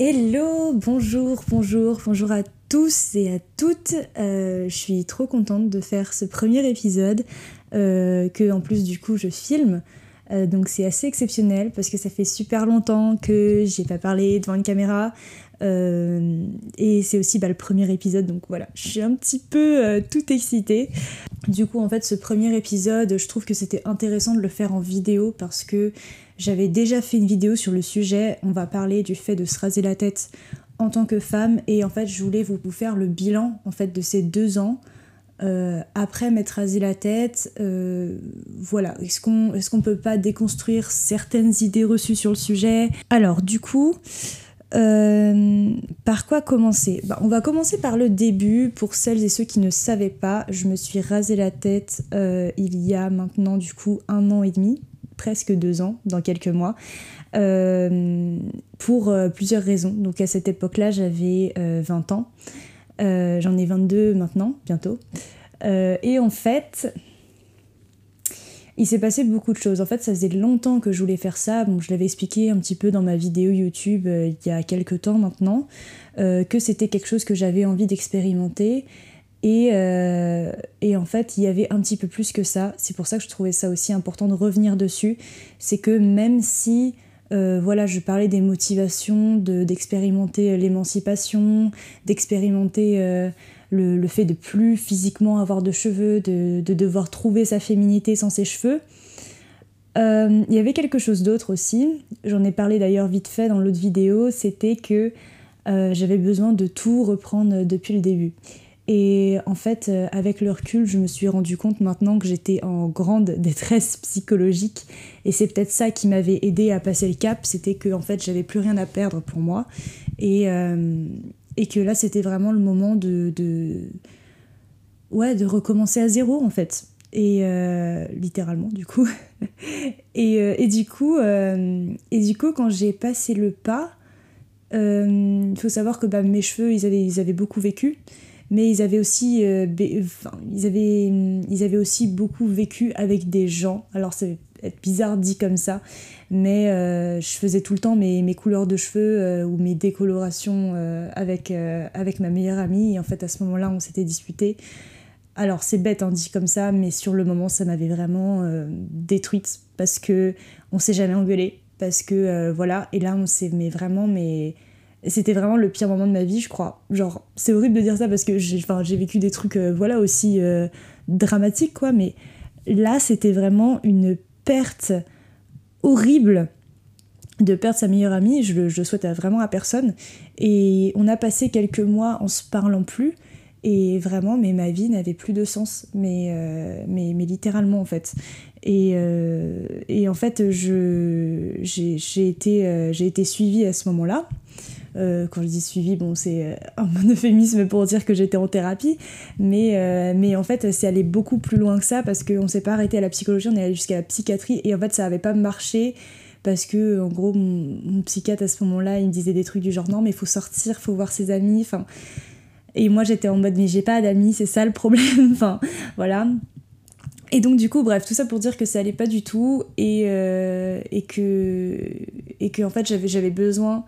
Hello, bonjour, bonjour, bonjour à tous et à toutes. Euh, je suis trop contente de faire ce premier épisode euh, que en plus du coup je filme. Euh, donc c'est assez exceptionnel parce que ça fait super longtemps que j'ai pas parlé devant une caméra. et c'est aussi bah, le premier épisode, donc voilà, je suis un petit peu tout excitée. Du coup, en fait, ce premier épisode, je trouve que c'était intéressant de le faire en vidéo parce que j'avais déjà fait une vidéo sur le sujet. On va parler du fait de se raser la tête en tant que femme et en fait, je voulais vous faire le bilan en fait de ces deux ans. Euh, après m'être rasé la tête, euh, voilà, est-ce qu'on est qu'on peut pas déconstruire certaines idées reçues sur le sujet? Alors du coup, euh, par quoi commencer? Bah, On va commencer par le début. Pour celles et ceux qui ne savaient pas, je me suis rasé la tête il y a maintenant du coup un an et demi, presque deux ans, dans quelques mois, euh, pour plusieurs raisons. Donc à cette époque-là, j'avais 20 ans. J'en ai 22 maintenant, bientôt. et en fait, il s'est passé beaucoup de choses. En fait, ça faisait longtemps que je voulais faire ça. Je l'avais expliqué un petit peu dans ma vidéo YouTube euh, il y a quelques temps maintenant, euh, que c'était quelque chose que j'avais envie d'expérimenter. Et, euh, et, en fait, il y avait un petit peu plus que ça. C'est pour ça que je trouvais ça aussi important de revenir dessus. C'est que même si voilà, je parlais des motivations, d'expérimenter l'émancipation, d'expérimenter le, fait de plus physiquement avoir de cheveux, de, devoir trouver sa féminité sans ses cheveux. Euh, il y avait quelque chose d'autre aussi, j'en ai parlé d'ailleurs vite fait dans l'autre vidéo, c'était que euh, j'avais besoin de tout reprendre depuis le début. Et en fait, euh, avec le recul, je me suis rendu compte maintenant que j'étais en grande détresse psychologique. Et c'est peut-être ça qui m'avait aidé à passer le cap, c'était que en fait, j'avais plus rien à perdre pour moi. Et, et que là c'était vraiment le moment de, ouais de recommencer à zéro en fait et euh, littéralement du coup et, euh, et, du coup euh, et du coup quand j'ai passé le pas il faut savoir que bah, mes cheveux ils avaient, ils avaient beaucoup vécu mais ils avaient aussi ils avaient ils avaient aussi beaucoup vécu avec des gens alors c'est être bizarre dit comme ça, mais euh, je faisais tout le temps mes, mes couleurs de cheveux euh, ou mes décolorations euh, avec, avec ma meilleure amie. Et en fait, à ce moment-là, on s'était disputé. Alors, c'est bête, hein, dit comme ça, mais sur le moment, ça m'avait vraiment détruite parce que on s'est jamais engueulé. Parce que voilà, et là, on s'est vraiment, mais c'était vraiment le pire moment de ma vie, je crois. Genre, c'est horrible de dire ça parce que j'ai vécu des trucs, voilà, aussi dramatiques, quoi, mais là, c'était vraiment une perte horrible de perdre sa meilleure amie, je le, souhaite vraiment à personne. Et on a passé quelques mois en se parlant plus, et vraiment, mais ma vie n'avait plus de sens, mais, euh, mais, mais, littéralement en fait. Et, euh, et en fait, j'ai été, euh, j'ai été suivie à ce moment-là. Euh, quand je dis suivi, bon, c'est euh, un euphémisme pour dire que j'étais en thérapie, mais, euh, mais en fait, c'est allé beaucoup plus loin que ça parce qu'on s'est pas arrêté à la psychologie, on est allé jusqu'à la psychiatrie et en fait, ça avait pas marché parce que en gros mon, psychiatre à ce moment-là il me disait des trucs du genre non mais il faut sortir faut voir ses amis enfin. Et moi j'étais en mode mais j'ai pas d'amis c'est ça le problème enfin voilà. Et donc du coup bref tout ça pour dire que ça allait pas du tout et, et que et que en fait j'avais besoin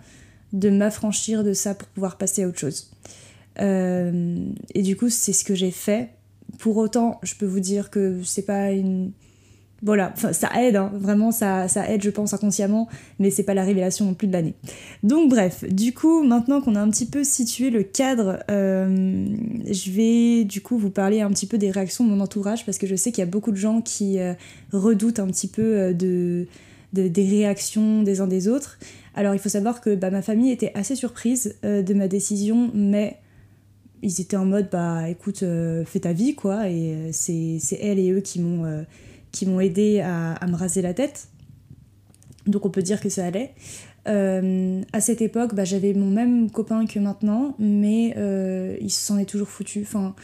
de m'affranchir de ça pour pouvoir passer à autre chose. Euh, et du coup, c'est ce que j'ai fait. Pour autant, je peux vous dire que c'est pas une. Voilà, ça aide, hein. vraiment, ça, ça aide, je pense, inconsciemment, mais c'est pas la révélation non plus de l'année. Donc, bref, du coup, maintenant qu'on a un petit peu situé le cadre, euh, je vais du coup vous parler un petit peu des réactions de mon entourage, parce que je sais qu'il y a beaucoup de gens qui euh, redoutent un petit peu de, des réactions des uns des autres. Alors il faut savoir que bah, ma famille était assez surprise euh, de ma décision, mais ils étaient en mode bah écoute, euh, fais ta vie quoi, et euh, c'est, elle et eux qui m'ont, aidé à, me raser la tête. Donc on peut dire que ça allait. à cette époque, bah, j'avais mon même copain que maintenant, mais il s'en est toujours foutu. Enfin,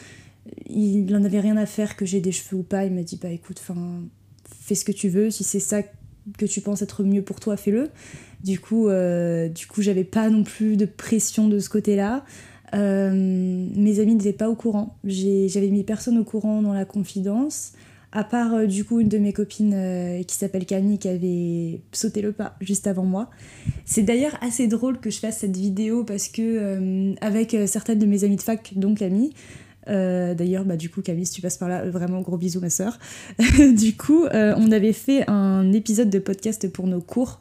il n'en avait rien à faire que j'ai des cheveux ou pas. Il m'a dit bah écoute, enfin, fais ce que tu veux. Si c'est ça que tu penses être mieux pour toi, fais-le. Du coup, euh, du coup, j'avais pas non plus de pression de ce côté-là. Euh, mes amis n'étaient pas au courant. J'avais mis personne au courant dans la confidence, à part du coup une de mes copines qui s'appelle Camille qui avait sauté le pas juste avant moi. C'est d'ailleurs assez drôle que je fasse cette vidéo parce que avec certaines de mes amies de fac, dont Camille, D'ailleurs, bah, du coup, Camille, si tu passes par là, vraiment gros bisous, ma soeur. du coup, on avait fait un épisode de podcast pour nos cours.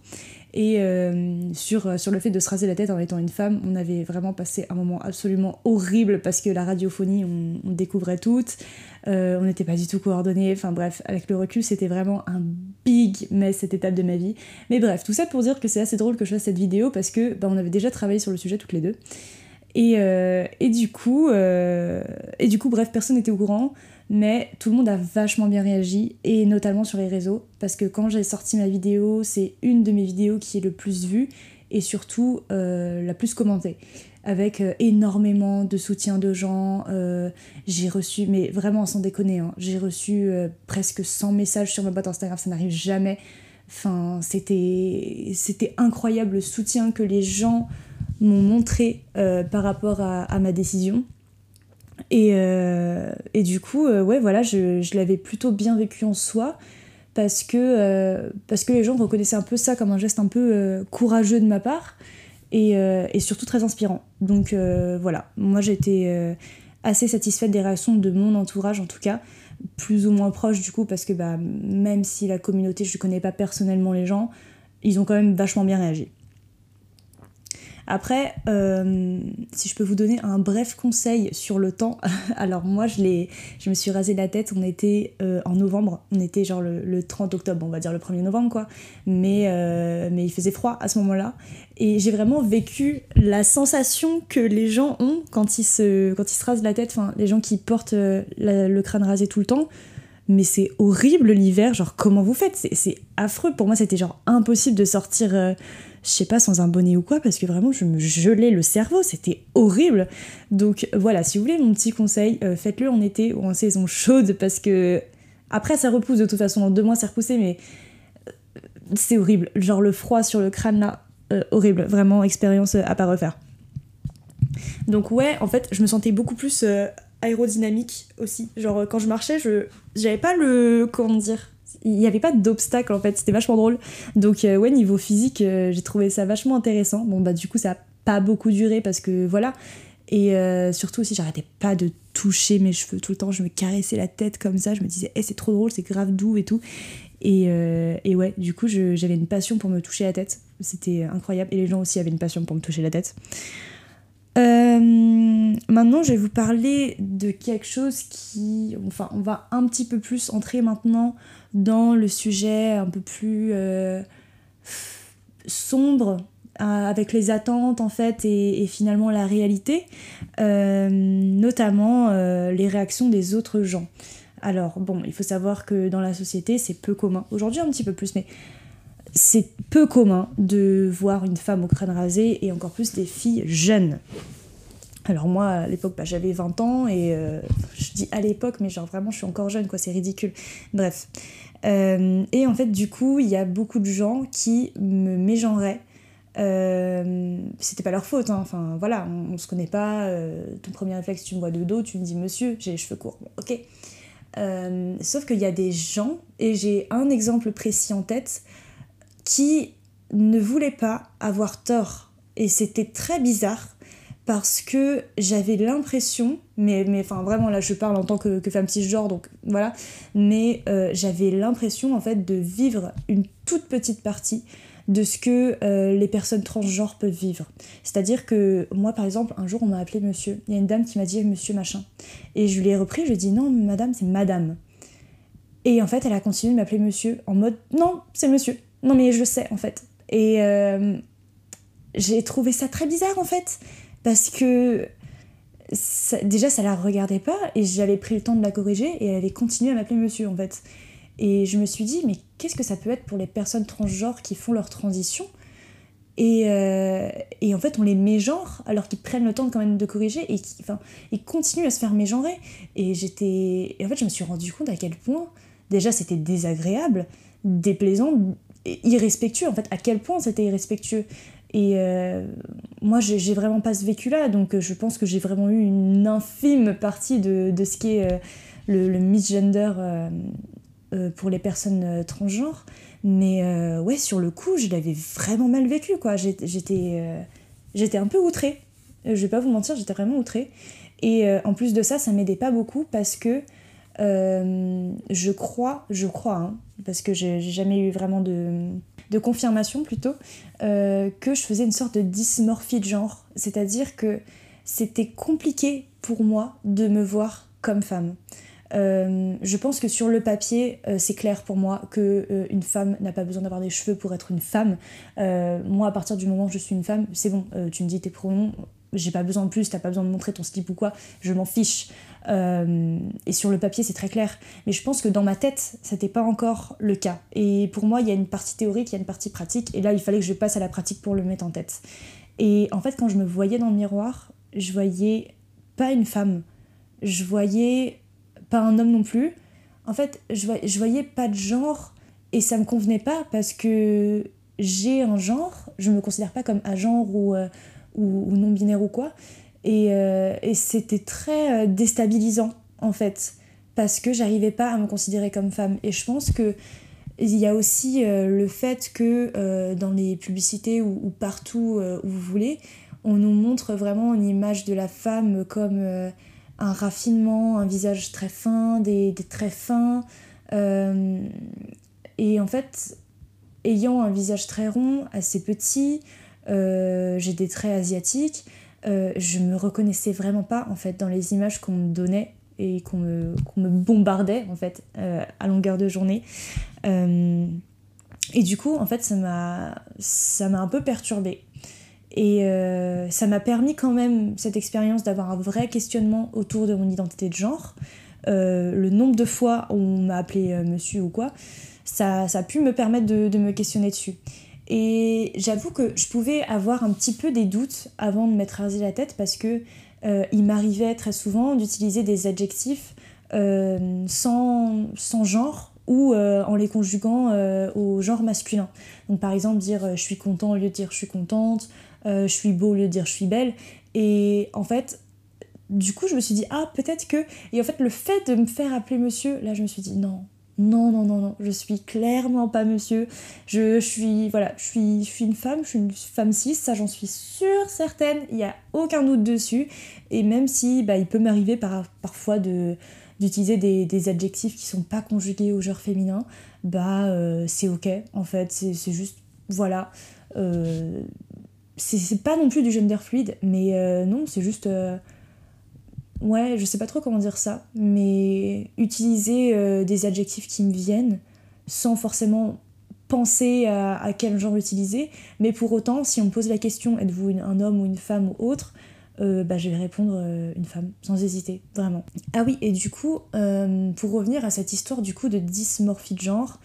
Et euh, sur, le fait de se raser la tête en étant une femme, on avait vraiment passé un moment absolument horrible parce que la radiophonie, on, découvrait toutes, euh, on n'était pas du tout coordonnés, enfin bref, avec le recul, c'était vraiment un big mess cette étape de ma vie. Mais bref, tout ça pour dire que c'est assez drôle que je fasse cette vidéo parce que bah, on avait déjà travaillé sur le sujet toutes les deux. Et, euh, et du coup, et du coup, bref, personne n'était au courant mais tout le monde a vachement bien réagi, et notamment sur les réseaux, parce que quand j'ai sorti ma vidéo, c'est une de mes vidéos qui est le plus vue, et surtout euh, la plus commentée, avec euh, énormément de soutien de gens. Euh, j'ai reçu, mais vraiment sans déconner, hein, j'ai reçu presque 100 messages sur ma boîte Instagram, ça n'arrive jamais. Enfin, c'était incroyable le soutien que les gens m'ont montré par rapport à ma décision. Et, euh, du coup, euh, voilà, je, l'avais plutôt bien vécu en soi parce que, euh, parce les gens reconnaissaient un peu ça comme un geste un peu courageux de ma part et, et surtout très inspirant. Donc voilà, moi j'étais assez satisfaite des réactions de mon entourage en tout cas, plus ou moins proche du coup, parce que bah, même si la communauté, je ne connais pas personnellement les gens, ils ont quand même vachement bien réagi. Après, euh, si je peux vous donner un bref conseil sur le temps, alors moi je, je me suis rasé la tête, on était euh, en novembre, on était genre le, 30 octobre, on va dire le 1er novembre quoi, mais, euh, mais il faisait froid à ce moment-là. Et j'ai vraiment vécu la sensation que les gens ont quand ils se, quand ils se rasent la tête, enfin les gens qui portent le crâne rasé tout le temps, mais c'est horrible l'hiver, genre comment vous faites? C'est affreux, pour moi c'était genre impossible de sortir je sais pas, sans un bonnet ou quoi, parce que vraiment je me gelais le cerveau, c'était horrible. Donc voilà, si vous voulez mon petit conseil, euh, faites-le en été ou en saison chaude, parce que après ça repousse de toute façon, en deux mois c'est repoussé, mais euh, c'est horrible. Genre le froid sur le crâne là, euh, horrible, vraiment expérience à pas refaire. Donc ouais, en fait, je me sentais beaucoup plus aérodynamique aussi. Genre quand je marchais, je j'avais pas le comment dire il n'y avait pas d'obstacle en fait, c'était vachement drôle. Donc euh, ouais, niveau physique, euh, j'ai trouvé ça vachement intéressant. Bon bah du coup ça a pas beaucoup duré parce que voilà. Et euh, surtout aussi j'arrêtais pas de toucher mes cheveux tout le temps, je me caressais la tête comme ça, je me disais hey, c'est trop drôle, c'est grave doux et tout. Et, et ouais, du coup j'avais une passion pour me toucher la tête, c'était incroyable. Et les gens aussi avaient une passion pour me toucher la tête. Maintenant, je vais vous parler de quelque chose qui. Enfin, on va un petit peu plus entrer maintenant dans le sujet un peu plus euh, sombre euh, avec les attentes en fait et, finalement la réalité, euh, notamment les réactions des autres gens. Alors bon, il faut savoir que dans la société c'est peu commun, aujourd'hui un petit peu plus, mais c'est peu commun de voir une femme au crâne rasé et encore plus des filles jeunes. Alors moi, à l'époque, bah, j'avais 20 ans et je dis à l'époque, mais genre vraiment, je suis encore jeune, quoi, c'est ridicule. Bref. Euh, et en fait, du coup, il y a beaucoup de gens qui me mégenraient. Euh, c'était pas leur faute, hein. enfin voilà, on, se connaît pas. Euh, ton premier réflexe, tu me vois de dos, tu me dis monsieur, j'ai les cheveux courts. ok. sauf qu'il y a des gens, et j'ai un exemple précis en tête, qui ne voulaient pas avoir tort. Et c'était très bizarre parce que j'avais l'impression, mais, mais enfin vraiment là je parle en tant que, que femme cisgenre donc voilà, mais euh, j'avais l'impression en fait de vivre une toute petite partie de ce que euh, les personnes transgenres peuvent vivre. C'est-à-dire que moi par exemple un jour on m'a appelé monsieur, il y a une dame qui m'a dit monsieur machin, et je lui ai repris, je lui ai dit non madame c'est madame. Et en fait elle a continué de m'appeler monsieur en mode non c'est monsieur, non mais je sais en fait. Et euh, j'ai trouvé ça très bizarre en fait parce que déjà ça la regardait pas et j'avais pris le temps de la corriger et elle avait continué à m'appeler monsieur en fait. Et je me suis dit mais qu'est-ce que ça peut être pour les personnes transgenres qui font leur transition? Et, euh, en fait, on les mégenre alors qu'ils prennent le temps quand même de corriger et qui, enfin, continuent à se faire mégenrer. Et j'étais. En fait, je me suis rendu compte à quel point, déjà, c'était désagréable, déplaisant, irrespectueux. En fait, à quel point c'était irrespectueux. Et euh, moi, j'ai vraiment pas ce vécu-là, donc euh, je pense que j'ai vraiment eu une infime partie de, de ce qui est euh, le, misgender pour les personnes transgenres. Mais ouais, sur le coup, je l'avais vraiment mal vécu, quoi. J'étais un peu outrée. Je vais pas vous mentir, j'étais vraiment outrée. Et en plus de ça, ça m'aidait pas beaucoup parce que je crois, je crois, hein, parce que j'ai jamais eu vraiment de, confirmation plutôt, que je faisais une sorte de dysmorphie de genre. C'est-à-dire que c'était compliqué pour moi de me voir comme femme. Euh, je pense que sur le papier, euh, c'est clair pour moi que euh, une femme n'a pas besoin d'avoir des cheveux pour être une femme. moi, à partir du moment où je suis une femme, c'est bon. tu me dis tes pronoms, j'ai pas besoin de plus. T'as pas besoin de montrer ton slip ou quoi. Je m'en fiche. Et sur le papier, c'est très clair. Mais je pense que dans ma tête, c'était pas encore le cas. Et pour moi, il y a une partie théorique, il y a une partie pratique. Et là, il fallait que je passe à la pratique pour le mettre en tête. Et en fait, quand je me voyais dans le miroir, je voyais pas une femme, je voyais pas un homme non plus. En fait, je, voyais, voyais pas de genre et ça me convenait pas parce que j'ai un genre, je me considère pas comme genre ou, euh, ou, non binaire ou quoi. Et, euh, et c'était très euh, déstabilisant en fait parce que j'arrivais pas à me considérer comme femme. Et je pense que il y a aussi le fait que dans les publicités ou, ou partout où vous voulez, on nous montre vraiment une image de la femme comme euh, un raffinement, un visage très fin, des, traits fins. Euh, et en fait, ayant un visage très rond, assez petit, euh, j'ai des traits asiatiques, je me reconnaissais vraiment pas en fait dans les images qu'on me donnait et qu'on me, me, bombardait en fait à longueur de journée. et du coup, en fait, ça m'a un peu perturbée. Et euh, ça m'a permis quand même, cette expérience, d'avoir un vrai questionnement autour de mon identité de genre. Euh, le nombre de fois où on m'a appelé euh, monsieur ou quoi, ça, ça, a pu me permettre de me questionner dessus. Et j'avoue que je pouvais avoir un petit peu des doutes avant de m'être rasé la tête parce que il m'arrivait très souvent d'utiliser des adjectifs sans, sans genre ou en les conjuguant au genre masculin. Donc par exemple dire je suis content au lieu de dire je suis contente, euh, je suis beau au lieu de dire je suis belle. Et en fait, du coup, je me suis dit, ah, peut-être que. Et en fait, le fait de me faire appeler monsieur, là, je me suis dit, non, non, non, non, non, je suis clairement pas monsieur. Je, suis, voilà, je suis, je suis une femme, je suis une femme cis, ça j'en suis sûre, certaine, il n'y a aucun doute dessus. Et même si bah, il peut m'arriver par, parfois de d'utiliser des, des, adjectifs qui sont pas conjugués au genre féminin, bah euh, c'est ok en fait, c'est juste, voilà. Euh, c'est pas non plus du gender fluide, mais euh, non, c'est juste. Euh, ouais, je sais pas trop comment dire ça, mais utiliser euh, des adjectifs qui me viennent sans forcément penser à, quel genre utiliser, mais pour autant, si on me pose la question êtes-vous un homme ou une femme ou autre, bah, je vais répondre une femme, sans hésiter, vraiment. Ah oui, et du coup, pour revenir à cette histoire du coup de dysmorphie de genre,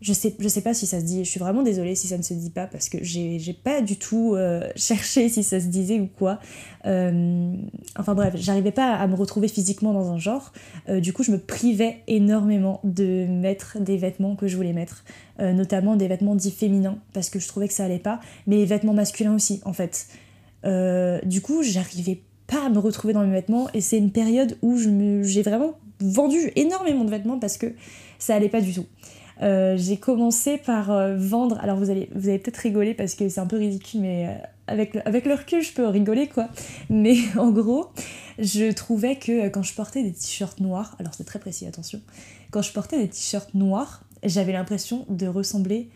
je sais, je sais pas si ça se dit, je suis vraiment désolée si ça ne se dit pas parce que j'ai pas du tout euh, cherché si ça se disait ou quoi. Euh, enfin bref, j'arrivais pas à me retrouver physiquement dans un genre. Euh, du coup, je me privais énormément de mettre des vêtements que je voulais mettre, notamment des vêtements dits féminins parce que je trouvais que ça allait pas, mais les vêtements masculins aussi en fait. du coup, j'arrivais pas à me retrouver dans mes vêtements et c'est une période où j'ai vraiment vendu énormément de vêtements parce que ça allait pas du tout. Euh, j'ai commencé par euh, vendre. Alors vous allez, vous allez peut-être rigoler parce que c'est un peu ridicule, mais euh, avec, le, avec recul, je peux rigoler quoi. Mais en gros, je trouvais que quand je portais des t-shirts noirs, alors c'est très précis, attention, quand je portais des t-shirts noirs, j'avais l'impression de ressembler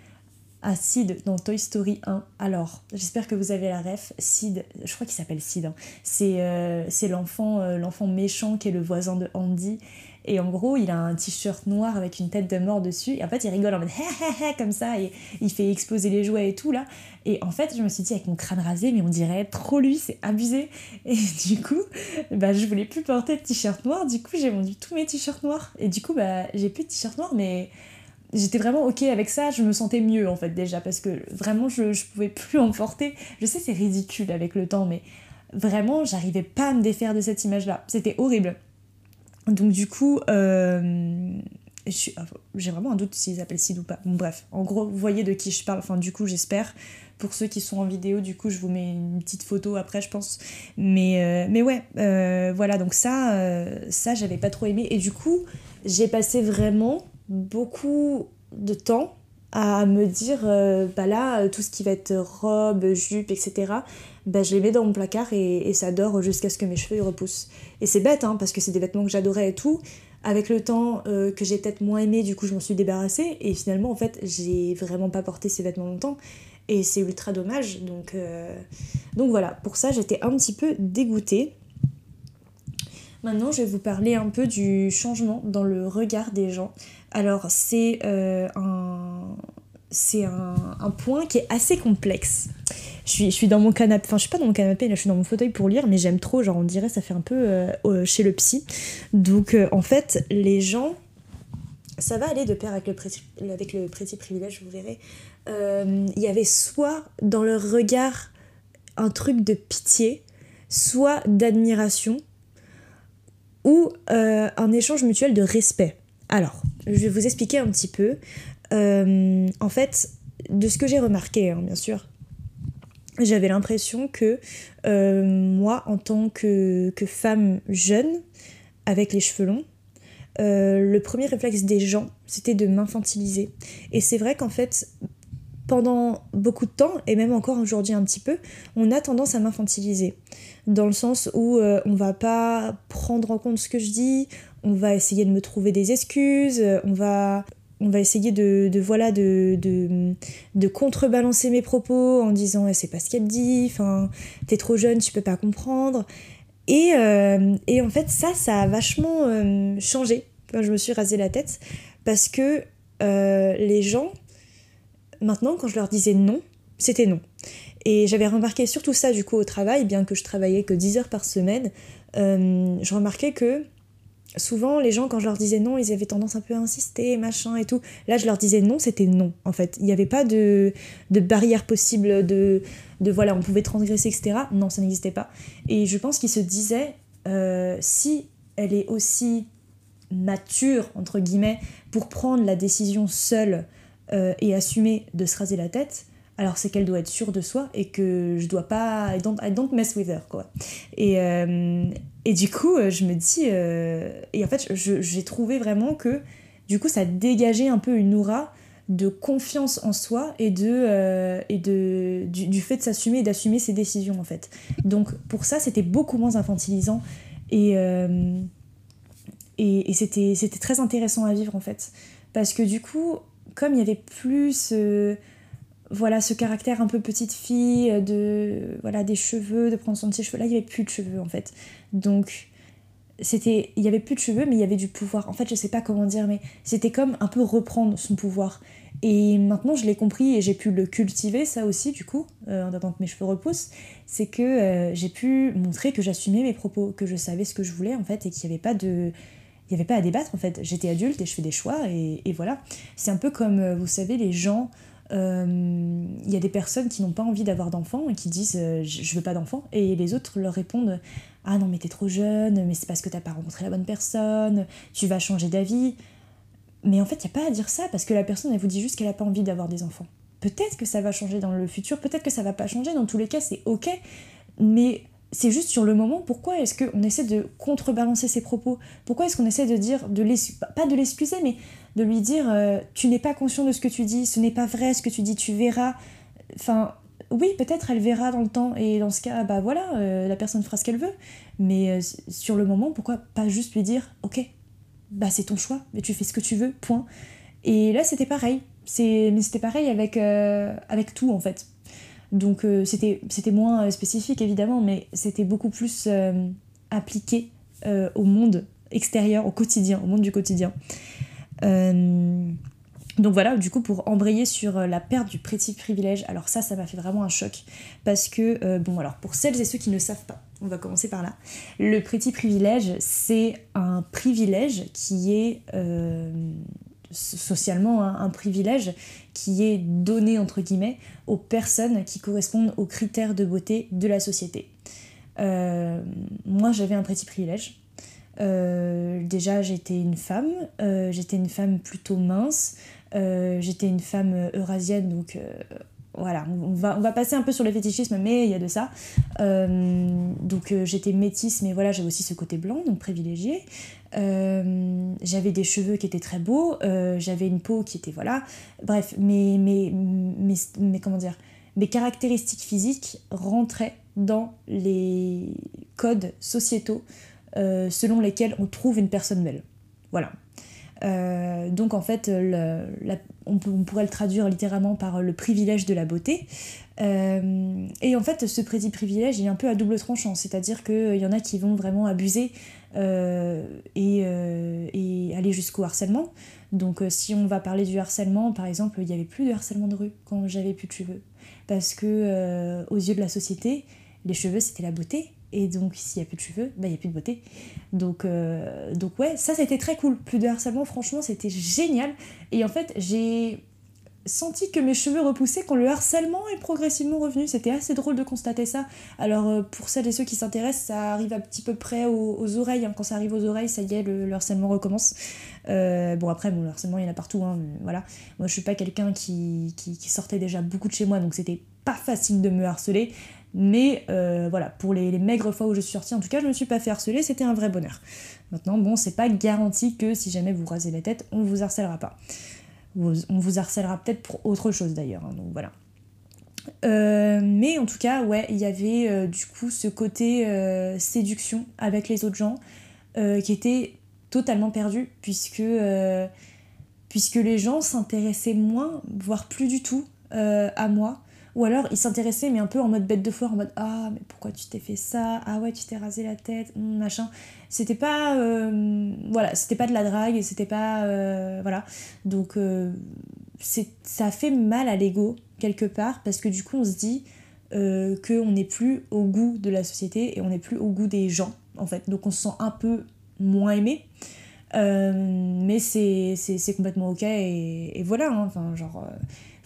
à Sid dans Toy Story 1. Alors, j'espère que vous avez la ref. Sid, je crois qu'il s'appelle Sid. Hein. C'est l'enfant l'enfant méchant qui est le voisin de Andy et en gros, il a un t-shirt noir avec une tête de mort dessus. Et en fait, il rigole en mode comme ça. Et il fait exploser les jouets et tout là. Et en fait, je me suis dit avec mon crâne rasé, mais on dirait trop lui, c'est abusé. Et du coup, bah, je voulais plus porter de t-shirt noir. Du coup, j'ai vendu tous mes t-shirts noirs. Et du coup, bah, j'ai plus de t-shirt noir, mais j'étais vraiment ok avec ça, je me sentais mieux en fait déjà parce que vraiment je, je pouvais plus en porter. Je sais c'est ridicule avec le temps mais vraiment j'arrivais pas à me défaire de cette image là. C'était horrible. Donc du coup, euh, j'ai vraiment un doute s'ils appellent Sid ou pas. bref, en gros, vous voyez de qui je parle. Enfin, du coup, j'espère. Pour ceux qui sont en vidéo, du coup, je vous mets une petite photo après, je pense. Mais, euh, mais ouais, euh, voilà. Donc ça, ça, j'avais pas trop aimé. Et du coup, j'ai passé vraiment beaucoup de temps à me dire, bah là, tout ce qui va être robe, jupe, etc., bah je les mets dans mon placard et, ça dort jusqu'à ce que mes cheveux repoussent. Et c'est bête, hein, parce que c'est des vêtements que j'adorais et tout. Avec le temps euh, que j'ai peut-être moins aimé, du coup, je m'en suis débarrassée. Et finalement, en fait, j'ai vraiment pas porté ces vêtements longtemps. Et c'est ultra dommage. Donc, euh, donc voilà, pour ça, j'étais un petit peu dégoûtée. Maintenant, je vais vous parler un peu du changement dans le regard des gens. Alors, c'est euh, un, un, point qui est assez complexe. Je suis, dans mon canapé, enfin je suis pas dans mon canapé, là je suis dans mon fauteuil pour lire, mais j'aime trop, genre on dirait ça fait un peu euh, chez le psy. Donc euh, en fait, les gens, ça va aller de pair avec le, petit, privilège, vous verrez. Il y avait soit dans leur regard un truc de pitié, soit d'admiration, ou euh, un échange mutuel de respect. Alors, je vais vous expliquer un petit peu. Euh, en fait, de ce que j'ai remarqué, hein, bien sûr, j'avais l'impression que euh, moi, en tant que, femme jeune, avec les cheveux longs, le premier réflexe des gens, c'était de m'infantiliser. Et c'est vrai qu'en fait, pendant beaucoup de temps, et même encore aujourd'hui un petit peu, on a tendance à m'infantiliser. Dans le sens où euh, on va pas prendre en compte ce que je dis, on va essayer de me trouver des excuses, on va, on va essayer de, voilà de, de, contrebalancer mes propos en disant eh, c'est pas ce qu'elle dit, enfin t'es trop jeune, tu peux pas comprendre. Et, euh, et, en fait ça, ça a vachement euh, changé je me suis rasé la tête parce que les gens Maintenant, quand je leur disais non, c'était non. Et j'avais remarqué surtout ça du coup au travail, bien que je travaillais que 10 heures par semaine, euh, je remarquais que souvent les gens quand je leur disais non, ils avaient tendance un peu à insister, machin et tout. Là, je leur disais non, c'était non en fait. Il n'y avait pas de, barrière possible, de, de voilà, on pouvait transgresser, etc. Non, ça n'existait pas. Et je pense qu'ils se disaient, euh, si elle est aussi mature, entre guillemets, pour prendre la décision seule euh, et assumer de se raser la tête, alors c'est qu'elle doit être sûre de soi et que je dois pas. I don't, mess with her, quoi. Et, euh, et du coup, euh, je me dis. et en fait, j'ai trouvé vraiment que du coup, ça dégageait un peu une aura de confiance en soi et de et de du, fait de s'assumer et d'assumer ses décisions en fait donc pour ça c'était beaucoup moins infantilisant et et, et c'était très intéressant à vivre en fait parce que du coup comme il y avait plus voilà ce caractère un peu petite fille de voilà des cheveux de prendre soin de ses cheveux là il y avait plus de cheveux en fait donc c'était il y avait plus de cheveux mais il y avait du pouvoir en fait je sais pas comment dire mais c'était comme un peu reprendre son pouvoir et maintenant je l'ai compris et j'ai pu le cultiver ça aussi du coup euh, en attendant que mes cheveux repoussent c'est que euh, j'ai pu montrer que j'assumais mes propos que je savais ce que je voulais en fait et qu'il n'y avait pas de il avait pas à débattre en fait. J'étais adulte et je fais des choix et, voilà. C'est un peu comme, euh, vous savez, les gens. Euh, il y a des personnes qui n'ont pas envie d'avoir d'enfants et qui disent euh, je veux pas d'enfants. Et les autres leur répondent ah non mais t'es trop jeune mais c'est parce que t'as pas rencontré la bonne personne tu vas changer d'avis. Mais en fait il n'y a pas à dire ça parce que la personne elle vous dit juste qu'elle a pas envie d'avoir des enfants. Peut-être que ça va changer dans le futur peut-être que ça va pas changer. Dans tous les cas c'est ok. Mais c'est juste sur le moment, pourquoi est-ce qu'on essaie de contrebalancer ses propos? Pourquoi est-ce qu'on essaie de dire, de pas de l'excuser, mais de lui dire euh, tu n'es pas conscient de ce que tu dis, ce n'est pas vrai ce que tu dis, tu verras. Enfin, oui, peut-être elle verra dans le temps, et dans ce cas, bah voilà, euh, la personne fera ce qu'elle veut. Mais euh, sur le moment, pourquoi pas juste lui dire ok, bah c'est ton choix, mais tu fais ce que tu veux, point. Et là, c'était pareil. Mais c'était pareil avec, avec tout en fait. Donc euh, c'était moins euh, spécifique évidemment, mais c'était beaucoup plus euh, appliqué au monde extérieur, au quotidien, au monde du quotidien. donc voilà, du coup, pour embrayer sur la perte du petit privilège, alors ça, ça m'a fait vraiment un choc. Parce que, bon, alors pour celles et ceux qui ne savent pas, on va commencer par là. Le petit privilège, c'est un privilège qui est socialement un, privilège qui est donné entre guillemets aux personnes qui correspondent aux critères de beauté de la société. Euh, moi j'avais un petit privilège. Euh, déjà j'étais une femme, euh, j'étais une femme plutôt mince, j'étais une femme eurasienne donc voilà, on va, passer un peu sur le fétichisme, mais il y a de ça. Euh, donc euh, j'étais métisse, mais voilà, j'avais aussi ce côté blanc, donc privilégié. Euh, j'avais des cheveux qui étaient très beaux, j'avais une peau qui était, voilà. Bref, mes, comment dire, mes caractéristiques physiques rentraient dans les codes sociétaux selon lesquels on trouve une personne belle. Voilà. Donc en fait, on, pourrait le traduire littéralement par le privilège de la beauté. Euh, et en fait, ce petit privilège il est un peu à double tranchant, c'est-à-dire qu'il y en a qui vont vraiment abuser euh, et, aller jusqu'au harcèlement. Donc si on va parler du harcèlement, par exemple, il n'y avait plus de harcèlement de rue quand j'avais plus de cheveux. Parce que aux yeux de la société, les cheveux c'était la beauté et donc, s'il n'y a plus de cheveux, bah, il n'y a plus de beauté. Donc, euh, donc ouais, ça, c'était très cool. Plus de harcèlement, franchement, c'était génial. Et en fait, j'ai senti que mes cheveux repoussaient quand le harcèlement est progressivement revenu. C'était assez drôle de constater ça. Alors, euh, pour celles et ceux qui s'intéressent, ça arrive à petit peu près aux, oreilles. Hein. Quand ça arrive aux oreilles, ça y est, le, harcèlement recommence. Euh, bon, après, le harcèlement, il y en a partout. Hein, voilà. Moi, je suis pas quelqu'un qui, qui sortait déjà beaucoup de chez moi, donc c'était pas facile de me harceler. Mais euh, voilà, pour les, maigres fois où je suis sortie, en tout cas, je me suis pas fait harceler, c'était un vrai bonheur. Maintenant, bon, c'est pas garanti que si jamais vous rasez la tête, on vous harcèlera pas. On vous harcèlera peut-être pour autre chose d'ailleurs, hein, donc voilà. Euh, mais en tout cas, ouais, il y avait euh, du coup ce côté séduction avec les autres gens qui était totalement perdu puisque, puisque les gens s'intéressaient moins, voire plus du tout à moi. Ou alors il s'intéressait mais un peu en mode bête de foire, en mode ah mais pourquoi tu t'es fait ça? Ah ouais tu t'es rasé la tête, hmm, machin. C'était pas euh, voilà, c'était pas de la drague, c'était pas euh, voilà. Donc euh, ça fait mal à l'ego quelque part parce que du coup on se dit qu'on n'est plus au goût de la société et on n'est plus au goût des gens en fait. Donc on se sent un peu moins aimé. mais c'est complètement ok et, voilà, hein. enfin genre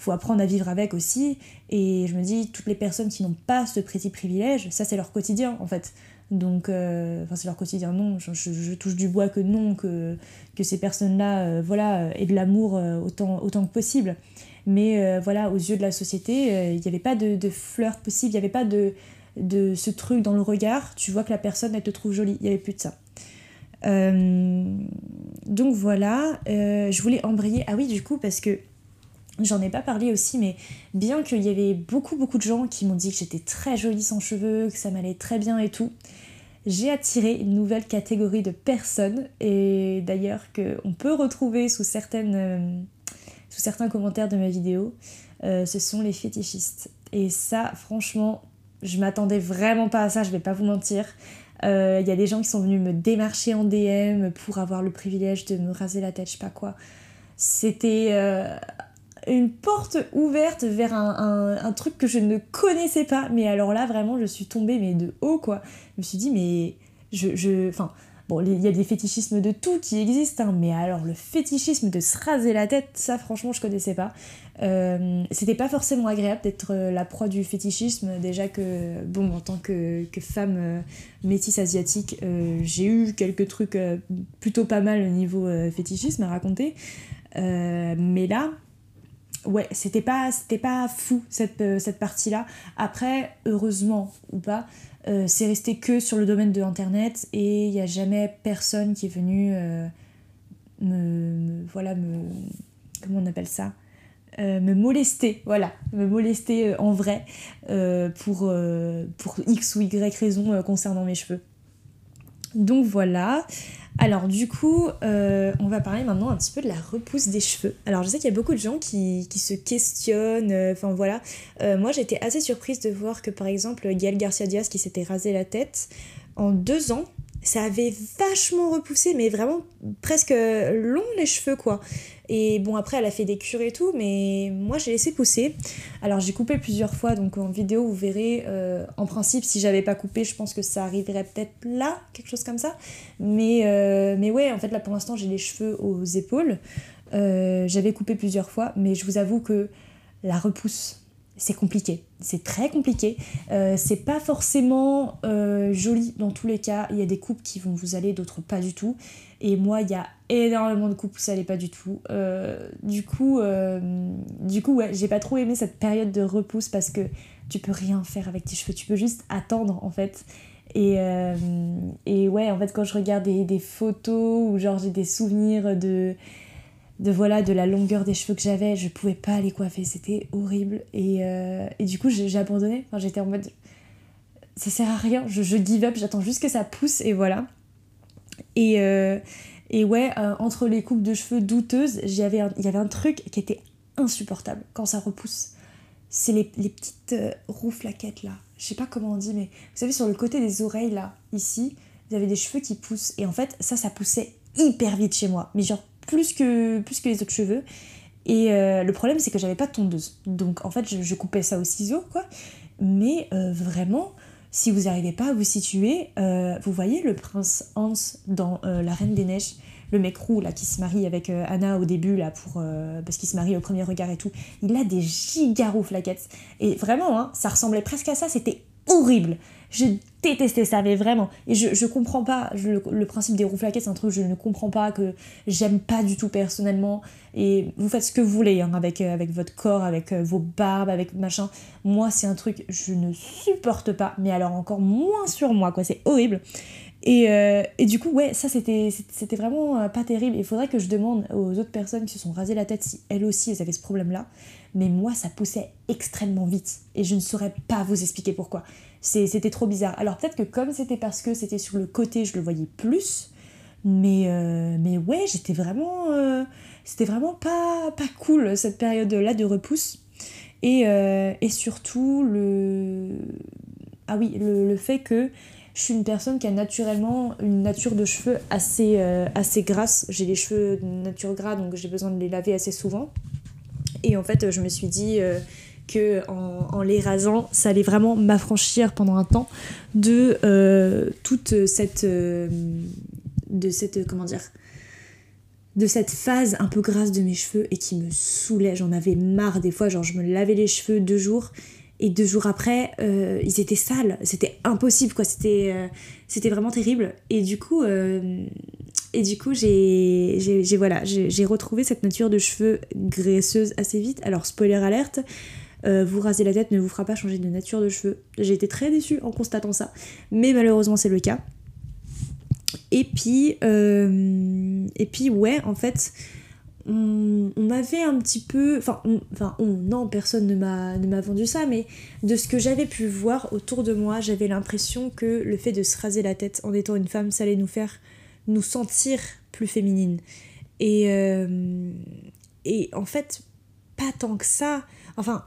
faut apprendre à vivre avec aussi. Et je me dis, toutes les personnes qui n'ont pas ce petit privilège, ça c'est leur quotidien en fait. Donc, euh, enfin c'est leur quotidien, non, je, touche du bois que non, que, que ces personnes-là, euh, voilà, aient de l'amour euh, autant, autant que possible. Mais voilà, aux yeux de la société, il n'y avait pas de, de flirt possible, il n'y avait pas de, de ce truc dans le regard, tu vois que la personne, elle te trouve jolie, il n'y avait plus de ça. donc voilà, je voulais embrayer, ah oui du coup, parce que J'en ai pas parlé aussi, mais bien qu'il y avait beaucoup beaucoup de gens qui m'ont dit que j'étais très jolie sans cheveux, que ça m'allait très bien et tout, j'ai attiré une nouvelle catégorie de personnes, et d'ailleurs qu'on peut retrouver sous, certaines, euh, sous certains commentaires de ma vidéo, euh, ce sont les fétichistes. Et ça, franchement, je m'attendais vraiment pas à ça, je vais pas vous mentir. Il euh, y a des gens qui sont venus me démarcher en DM pour avoir le privilège de me raser la tête, je sais pas quoi. C'était une porte ouverte vers un, truc que je ne connaissais pas. Mais alors là, vraiment, je suis tombée mais de haut, quoi. Je me suis dit, mais je... je enfin, bon, il y a des fétichismes de tout qui existent, hein, mais alors le fétichisme de se raser la tête, ça, franchement, je connaissais pas. Euh, c'était pas forcément agréable d'être euh, la proie du fétichisme. Déjà que, bon, en tant que, femme euh, métisse asiatique, j'ai eu quelques trucs plutôt pas mal au niveau fétichisme à raconter. mais là, ouais, c'était pas, c'était pas fou cette, euh, cette partie-là. Après, heureusement ou pas, euh, c'est resté que sur le domaine de Internet et il n'y a jamais personne qui est venu euh, me, Voilà, me. Comment on appelle ça me molester, voilà, me molester en vrai pour, pour X ou Y raison concernant mes cheveux. Donc voilà. Alors du coup, euh, on va parler maintenant un petit peu de la repousse des cheveux. Alors je sais qu'il y a beaucoup de gens qui, se questionnent, euh, enfin voilà. Euh, moi j'étais assez surprise de voir que par exemple Gael Garcia Diaz qui s'était rasé la tête, en deux ans, ça avait vachement repoussé, mais vraiment presque long les cheveux quoi. Et bon, après, elle a fait des cures et tout, mais moi, j'ai laissé pousser. Alors, j'ai coupé plusieurs fois, donc en vidéo, vous verrez. Euh, en principe, si j'avais pas coupé, je pense que ça arriverait peut-être là, quelque chose comme ça. Mais, euh, mais ouais, en fait, là, pour l'instant, j'ai les cheveux aux épaules. Euh, j'avais coupé plusieurs fois, mais je vous avoue que la repousse, c'est compliqué. C'est très compliqué. Euh, c'est pas forcément euh, joli dans tous les cas. Il y a des coupes qui vont vous aller, d'autres pas du tout. Et moi, il y a énormément de coupes où ça allait pas du tout. Euh, du coup, du coup, ouais, j'ai pas trop aimé cette période de repousse parce que tu peux rien faire avec tes cheveux. Tu peux juste attendre en fait. Et, et ouais, en fait, quand je regarde des, des photos ou genre j'ai des souvenirs de de voilà de la longueur des cheveux que j'avais je pouvais pas les coiffer c'était horrible. Et, euh, et, du coup j'ai abandonné. J'étais en mode ça sert à rien je, give up j'attends juste que ça pousse et voilà. Et, euh, et ouais euh, entre les coupes de cheveux douteuses il y avait un truc qui était insupportable. Quand ça repousse c'est les, les, petites rouflaquettes là. Je sais pas comment on dit mais vous savez sur le côté des oreilles là ici vous avez des cheveux qui poussent. Et en fait ça ça poussait hyper vite chez moi. Mais genre plus que, les autres cheveux. Et euh, le problème, c'est que j'avais pas de tondeuse. Donc en fait, je, coupais ça au ciseau, quoi. Mais euh, vraiment, si vous n'arrivez pas à vous situer, euh, vous voyez le prince Hans dans La Reine des Neiges, le mec roux là qui se marie avec Anna au début là pour parce qu'il se marie au premier regard et tout. Il a des gigaroux flaquettes et vraiment hein, ça ressemblait presque à ça. C'était horrible. Je détestais ça, mais vraiment. Et je, je comprends pas, le, principe des rouflaquettes, c'est un truc que je ne comprends pas, que j'aime pas du tout personnellement. Et vous faites ce que vous voulez hein, avec, euh, avec votre corps, avec euh, vos barbes, avec machin. Moi, c'est un truc, je ne supporte pas, mais alors encore moins sur moi, quoi. C'est horrible. Et, euh, et, du coup, ouais, ça c'était vraiment pas terrible. Il faudrait que je demande aux autres personnes qui se sont rasées la tête si elles aussi elles avaient ce problème-là mais moi ça poussait extrêmement vite et je ne saurais pas vous expliquer pourquoi. C'était trop bizarre. Alors peut-être que comme c'était parce que c'était sur le côté, je le voyais plus, mais, euh, mais ouais, j'étais vraiment... Euh, c'était vraiment pas, pas cool cette période-là de repousse. Et, euh, et, surtout le... Ah oui, le, fait que je suis une personne qui a naturellement une nature de cheveux assez, assez grasse. J'ai les cheveux de nature gras, donc j'ai besoin de les laver assez souvent. Et en fait, je me suis dit que en, les rasant, ça allait vraiment m'affranchir pendant un temps de euh, toute cette. Euh, de cette. Comment dire de cette phase un peu grasse de mes cheveux et qui me saoulait. J'en avais marre des fois, genre je me lavais les cheveux deux jours et deux jours après, ils étaient sales. C'était impossible, quoi. C'était, c'était vraiment terrible. Et du coup, et du coup, j'ai voilà, j'ai retrouvé cette nature de cheveux graisseuse assez vite. Alors, spoiler alerte, euh, vous raser la tête ne vous fera pas changer de nature de cheveux. J'ai été très déçue en constatant ça, mais malheureusement, c'est le cas. Et puis, euh, et puis ouais, en fait, on, m'avait un petit peu. Enfin, non, personne ne m'a vendu ça, mais de ce que j'avais pu voir autour de moi, j'avais l'impression que le fait de se raser la tête en étant une femme, ça allait nous faire nous sentir plus féminines. Et, euh, et en fait, pas tant que ça. Enfin,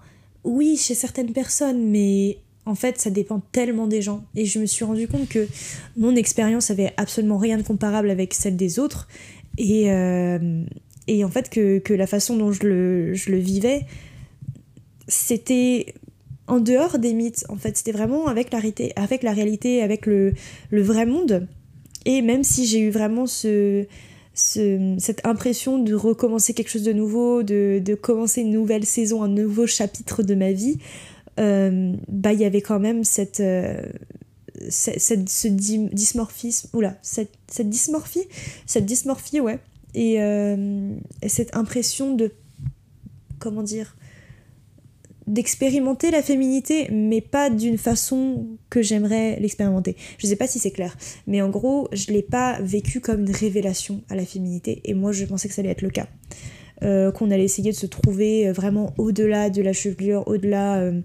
oui, chez certaines personnes, mais en fait, ça dépend tellement des gens. Et je me suis rendu compte que mon expérience avait absolument rien de comparable avec celle des autres. Et, euh, en fait, que, la façon dont je le, vivais, c'était en dehors des mythes. En fait, c'était vraiment avec la, réalité, avec le vrai monde. Et même si j'ai eu vraiment ce, cette impression de recommencer quelque chose de nouveau, de, commencer une nouvelle saison, un nouveau chapitre de ma vie, euh, bah il y avait quand même cette, euh, cette, ce dysmorphisme, oula, cette, cette dysmorphie, cette dysmorphie, ouais, et, euh, et cette impression de, comment dire, d'expérimenter la féminité, mais pas d'une façon que j'aimerais l'expérimenter. Je sais pas si c'est clair, mais en gros, je l'ai pas vécu comme une révélation à la féminité, et moi je pensais que ça allait être le cas. Euh, qu'on allait essayer de se trouver vraiment au-delà de la chevelure, au-delà euh,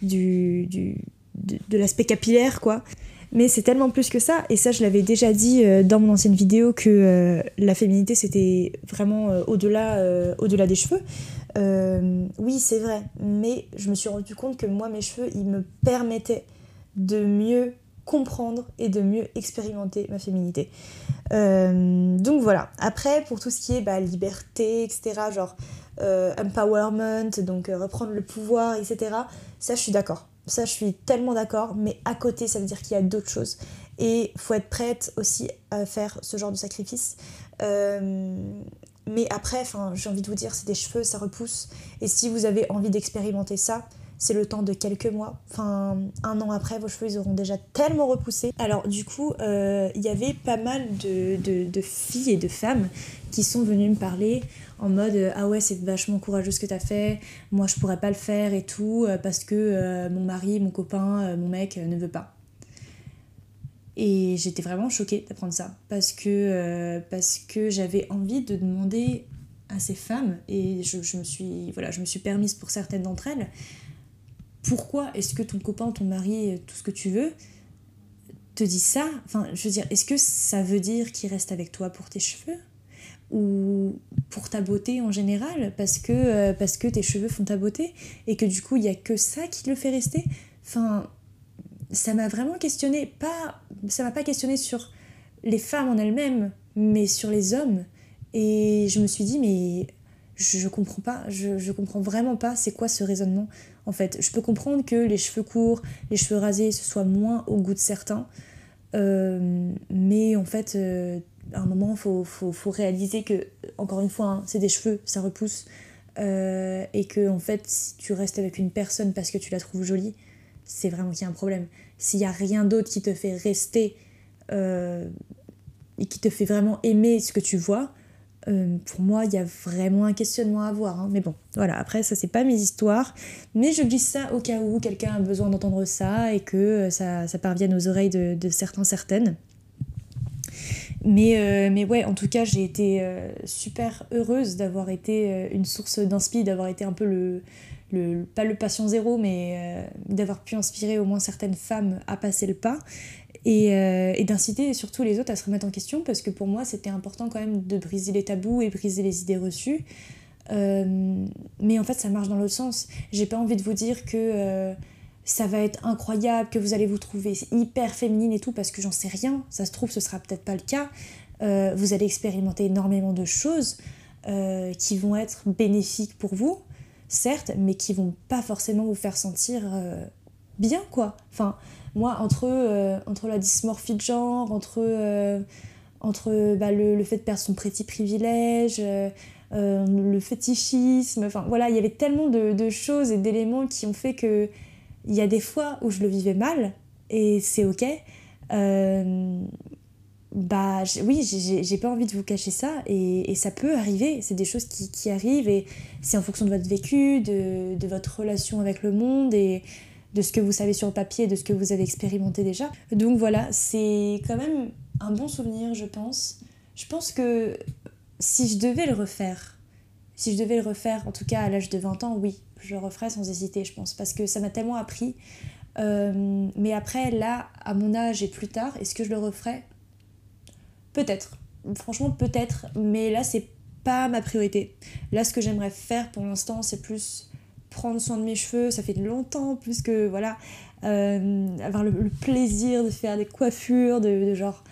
du, du, de, l'aspect capillaire, quoi. Mais c'est tellement plus que ça, et ça je l'avais déjà dit euh, dans mon ancienne vidéo que la féminité c'était vraiment au-delà au-delà des cheveux. Euh, oui, c'est vrai, mais je me suis rendu compte que moi, mes cheveux, ils me permettaient de mieux comprendre et de mieux expérimenter ma féminité. Euh, donc voilà. Après, pour tout ce qui est bah, liberté, etc., genre euh, empowerment, donc reprendre le pouvoir, etc., ça, je suis d'accord. Ça, je suis tellement d'accord, mais à côté, ça veut dire qu'il y a d'autres choses. Et faut être prête aussi à faire ce genre de sacrifice. Mais après, j'ai envie de vous dire, c'est des cheveux, ça repousse. Et si vous avez envie d'expérimenter ça, c'est le temps de quelques mois. Enfin, un an après, vos cheveux, ils auront déjà tellement repoussé. Alors, du coup, euh, il y avait pas mal de, filles et de femmes qui sont venues me parler en mode Ah ouais, c'est vachement courageux ce que t'as fait, moi je pourrais pas le faire et tout, euh, parce que euh, mon mari, mon copain, mon mec ne veut pas. Et j'étais vraiment choquée d'apprendre ça, parce que, parce que j'avais envie de demander à ces femmes, et je, je, me suis, voilà, je me suis permise pour certaines d'entre elles, pourquoi est-ce que ton copain, ton mari, tout ce que tu veux, te dit ça? Enfin, je veux dire, est-ce que ça veut dire qu'il reste avec toi pour tes cheveux? Ou pour ta beauté en général? Parce que, euh, parce que tes cheveux font ta beauté? Et que du coup il y a que ça qui le fait rester? Enfin ça m'a vraiment questionné pas ça m'a pas questionné sur les femmes en elles-mêmes mais sur les hommes et je me suis dit mais je, je comprends pas je, je comprends vraiment pas c'est quoi ce raisonnement en fait. Je peux comprendre que les cheveux courts, les cheveux rasés, ce soit moins au goût de certains. Euh, mais en fait, euh, à un moment, il faut, réaliser que, encore une fois, hein, c'est des cheveux, ça repousse. Euh, et que, en fait, si tu restes avec une personne parce que tu la trouves jolie, c'est vraiment qu'il y a un problème. S'il n'y a rien d'autre qui te fait rester et qui te fait vraiment aimer ce que tu vois, euh, pour moi, il y a vraiment un questionnement à avoir. Hein. Mais bon, voilà, après, ça, c'est pas mes histoires. Mais je glisse ça au cas où quelqu'un a besoin d'entendre ça et que euh, ça, ça, parvienne aux oreilles de, certains, certaines. Mais, euh, mais ouais, en tout cas, j'ai été super heureuse d'avoir été une source d'inspi, d'avoir été un peu le, le, pas le patient zéro, mais d'avoir pu inspirer au moins certaines femmes à passer le pas euh, et, d'inciter surtout les autres à se remettre en question parce que pour moi c'était important quand même de briser les tabous et briser les idées reçues. Euh, mais en fait ça marche dans l'autre sens. J'ai pas envie de vous dire que euh, ça va être incroyable, que vous allez vous trouver hyper féminine et tout parce que j'en sais rien. Ça se trouve ce sera peut-être pas le cas. vous allez expérimenter énormément de choses qui vont être bénéfiques pour vous, certes, mais qui vont pas forcément vous faire sentir bien quoi. Enfin, moi, entre, euh, entre la dysmorphie de genre, entre, euh, entre bah, le, fait de perdre son petit privilège, euh, le fétichisme, enfin voilà, il y avait tellement de, choses et d'éléments qui ont fait que il y a des fois où je le vivais mal et c'est ok. Bah oui, j'ai pas envie de vous cacher ça et, ça peut arriver, c'est des choses qui, arrivent et c'est en fonction de votre vécu, de, de, votre relation avec le monde et de ce que vous savez sur le papier, de ce que vous avez expérimenté déjà. Donc voilà, c'est quand même un bon souvenir, je pense. Je pense que si je devais le refaire, si je devais le refaire, en tout cas à l'âge de 20 ans, oui, je le referais sans hésiter, je pense, parce que ça m'a tellement appris. Euh, mais après, là, à mon âge et plus tard, est-ce que je le referais? Peut-être. Franchement, peut-être. Mais là, c'est pas ma priorité. Là, ce que j'aimerais faire pour l'instant, c'est plus prendre soin de mes cheveux, ça fait longtemps, plus que voilà, euh, avoir le, plaisir de faire des coiffures, de, genre,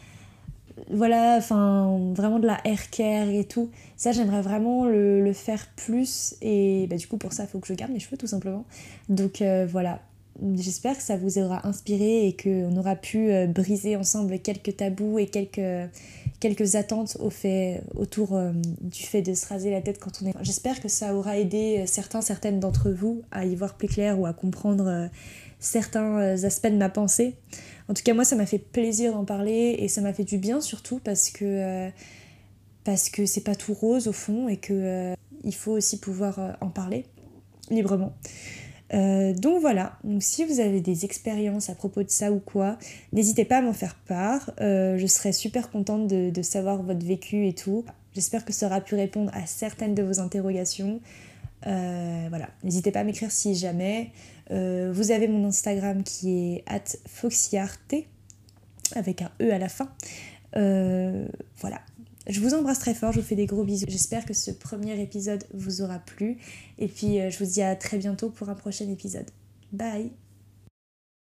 voilà, enfin, vraiment de la hair care et tout. Ça, j'aimerais vraiment le, faire plus, et bah, du coup, pour ça, il faut que je garde mes cheveux tout simplement. Donc euh, voilà, j'espère que ça vous aura inspiré et qu'on aura pu euh, briser ensemble quelques tabous et quelques quelques attentes au fait, autour euh, du fait de se raser la tête quand on est. J'espère que ça aura aidé euh, certains, certaines d'entre vous à y voir plus clair ou à comprendre euh, certains aspects de ma pensée. En tout cas, moi, ça m'a fait plaisir d'en parler et ça m'a fait du bien surtout parce que parce que c'est pas tout rose au fond et que il faut aussi pouvoir en parler librement. Euh, donc voilà, si vous avez des expériences à propos de ça ou quoi, n'hésitez pas à m'en faire part. Euh, je serais super contente de, savoir votre vécu et tout. J'espère que ça aura pu répondre à certaines de vos interrogations. Euh, voilà, n'hésitez pas à m'écrire si jamais. vous avez mon Instagram qui est at foxyarte avec un E à la fin. voilà, je vous embrasse très fort, je vous fais des gros bisous. J'espère que ce premier épisode vous aura plu. Et puis euh, je vous dis à très bientôt pour un prochain épisode. Bye